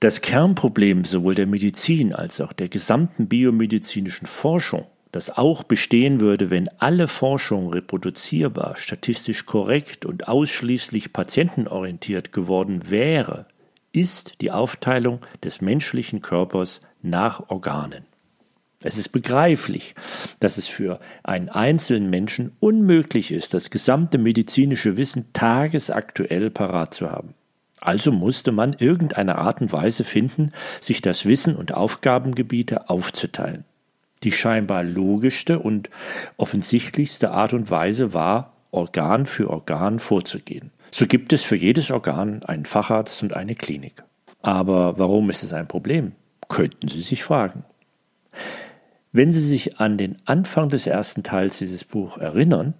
das Kernproblem sowohl der Medizin als auch der gesamten biomedizinischen Forschung, das auch bestehen würde, wenn alle Forschung reproduzierbar, statistisch korrekt und ausschließlich patientenorientiert geworden wäre, ist die Aufteilung des menschlichen Körpers nach Organen. Es ist begreiflich, dass es für einen einzelnen Menschen unmöglich ist, das gesamte medizinische Wissen tagesaktuell parat zu haben. Also musste man irgendeine Art und Weise finden, sich das Wissen und Aufgabengebiete aufzuteilen. Die scheinbar logischste und offensichtlichste Art und Weise war, Organ für Organ vorzugehen. So gibt es für jedes Organ einen Facharzt und eine Klinik. Aber warum ist es ein Problem? Könnten Sie sich fragen. Wenn Sie sich an den Anfang des ersten Teils dieses Buches erinnern,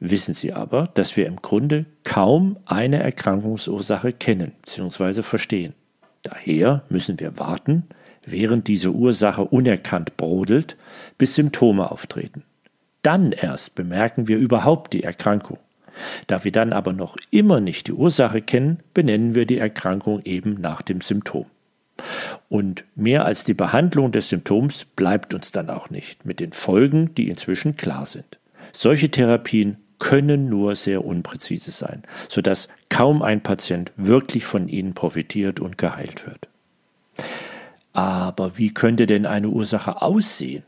wissen Sie aber, dass wir im Grunde kaum eine Erkrankungsursache kennen bzw. verstehen. Daher müssen wir warten, während diese Ursache unerkannt brodelt, bis Symptome auftreten. Dann erst bemerken wir überhaupt die Erkrankung. Da wir dann aber noch immer nicht die Ursache kennen, benennen wir die Erkrankung eben nach dem Symptom. Und mehr als die Behandlung des Symptoms bleibt uns dann auch nicht, mit den Folgen, die inzwischen klar sind. Solche Therapien können nur sehr unpräzise sein, sodass kaum ein Patient wirklich von ihnen profitiert und geheilt wird. Aber wie könnte denn eine Ursache aussehen?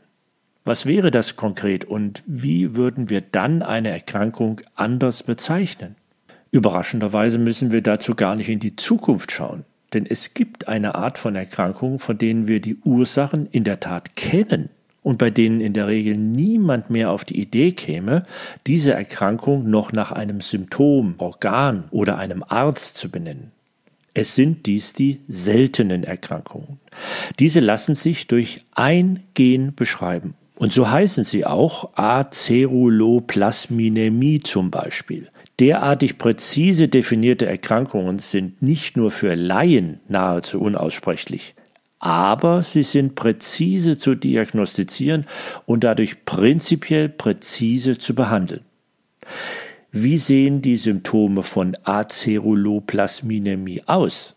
Was wäre das konkret und wie würden wir dann eine Erkrankung anders bezeichnen? Überraschenderweise müssen wir dazu gar nicht in die Zukunft schauen, denn es gibt eine Art von Erkrankungen, von denen wir die Ursachen in der Tat kennen und bei denen in der Regel niemand mehr auf die Idee käme, diese Erkrankung noch nach einem Symptom, Organ oder einem Arzt zu benennen. Es sind dies die seltenen Erkrankungen. Diese lassen sich durch ein Gen beschreiben. Und so heißen sie auch Aceruloplasminemie zum Beispiel. Derartig präzise definierte Erkrankungen sind nicht nur für Laien nahezu unaussprechlich aber sie sind präzise zu diagnostizieren und dadurch prinzipiell präzise zu behandeln. Wie sehen die Symptome von Aceruloplasminemie aus?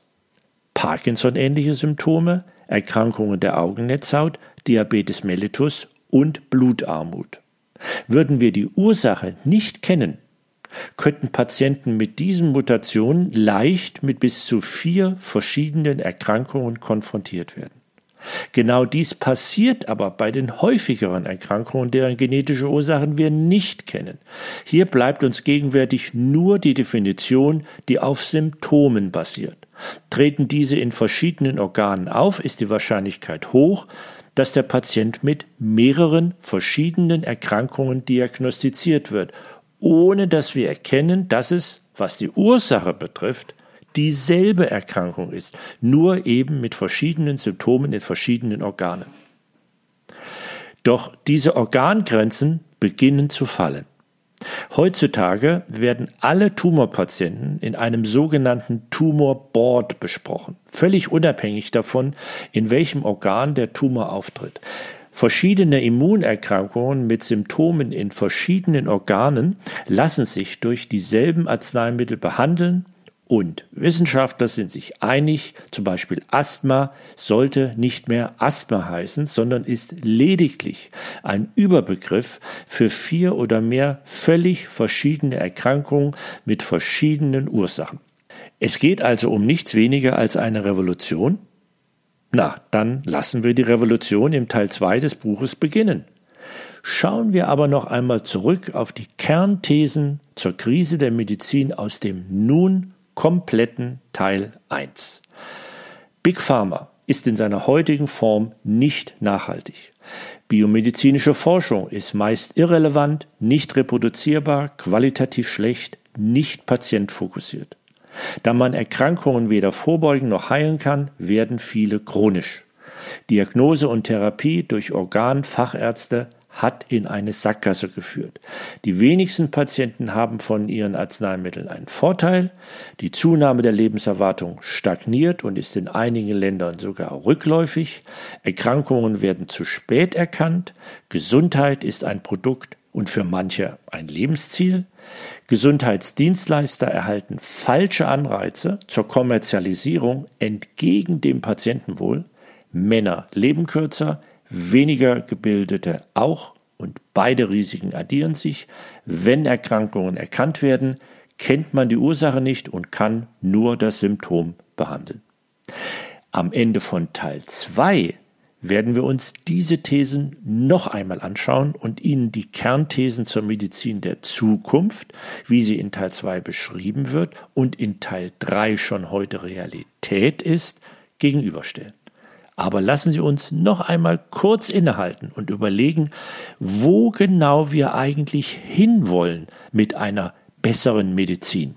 Parkinson-ähnliche Symptome, Erkrankungen der Augennetzhaut, Diabetes mellitus und Blutarmut. Würden wir die Ursache nicht kennen, könnten Patienten mit diesen Mutationen leicht mit bis zu vier verschiedenen Erkrankungen konfrontiert werden. Genau dies passiert aber bei den häufigeren Erkrankungen, deren genetische Ursachen wir nicht kennen. Hier bleibt uns gegenwärtig nur die Definition, die auf Symptomen basiert. Treten diese in verschiedenen Organen auf, ist die Wahrscheinlichkeit hoch, dass der Patient mit mehreren verschiedenen Erkrankungen diagnostiziert wird ohne dass wir erkennen, dass es, was die Ursache betrifft, dieselbe Erkrankung ist, nur eben mit verschiedenen Symptomen in verschiedenen Organen. Doch diese Organgrenzen beginnen zu fallen. Heutzutage werden alle Tumorpatienten in einem sogenannten Tumorboard besprochen, völlig unabhängig davon, in welchem Organ der Tumor auftritt. Verschiedene Immunerkrankungen mit Symptomen in verschiedenen Organen lassen sich durch dieselben Arzneimittel behandeln und Wissenschaftler sind sich einig, zum Beispiel Asthma sollte nicht mehr Asthma heißen, sondern ist lediglich ein Überbegriff für vier oder mehr völlig verschiedene Erkrankungen mit verschiedenen Ursachen. Es geht also um nichts weniger als eine Revolution, na, dann lassen wir die Revolution im Teil 2 des Buches beginnen. Schauen wir aber noch einmal zurück auf die Kernthesen zur Krise der Medizin aus dem nun kompletten Teil 1. Big Pharma ist in seiner heutigen Form nicht nachhaltig. Biomedizinische Forschung ist meist irrelevant, nicht reproduzierbar, qualitativ schlecht, nicht patientfokussiert. Da man Erkrankungen weder vorbeugen noch heilen kann, werden viele chronisch. Diagnose und Therapie durch Organfachärzte hat in eine Sackgasse geführt. Die wenigsten Patienten haben von ihren Arzneimitteln einen Vorteil. Die Zunahme der Lebenserwartung stagniert und ist in einigen Ländern sogar rückläufig. Erkrankungen werden zu spät erkannt. Gesundheit ist ein Produkt und für manche ein Lebensziel. Gesundheitsdienstleister erhalten falsche Anreize zur Kommerzialisierung entgegen dem Patientenwohl. Männer leben kürzer, weniger Gebildete auch und beide Risiken addieren sich. Wenn Erkrankungen erkannt werden, kennt man die Ursache nicht und kann nur das Symptom behandeln. Am Ende von Teil 2 werden wir uns diese Thesen noch einmal anschauen und Ihnen die Kernthesen zur Medizin der Zukunft, wie sie in Teil 2 beschrieben wird und in Teil 3 schon heute Realität ist, gegenüberstellen. Aber lassen Sie uns noch einmal kurz innehalten und überlegen, wo genau wir eigentlich hinwollen mit einer besseren Medizin.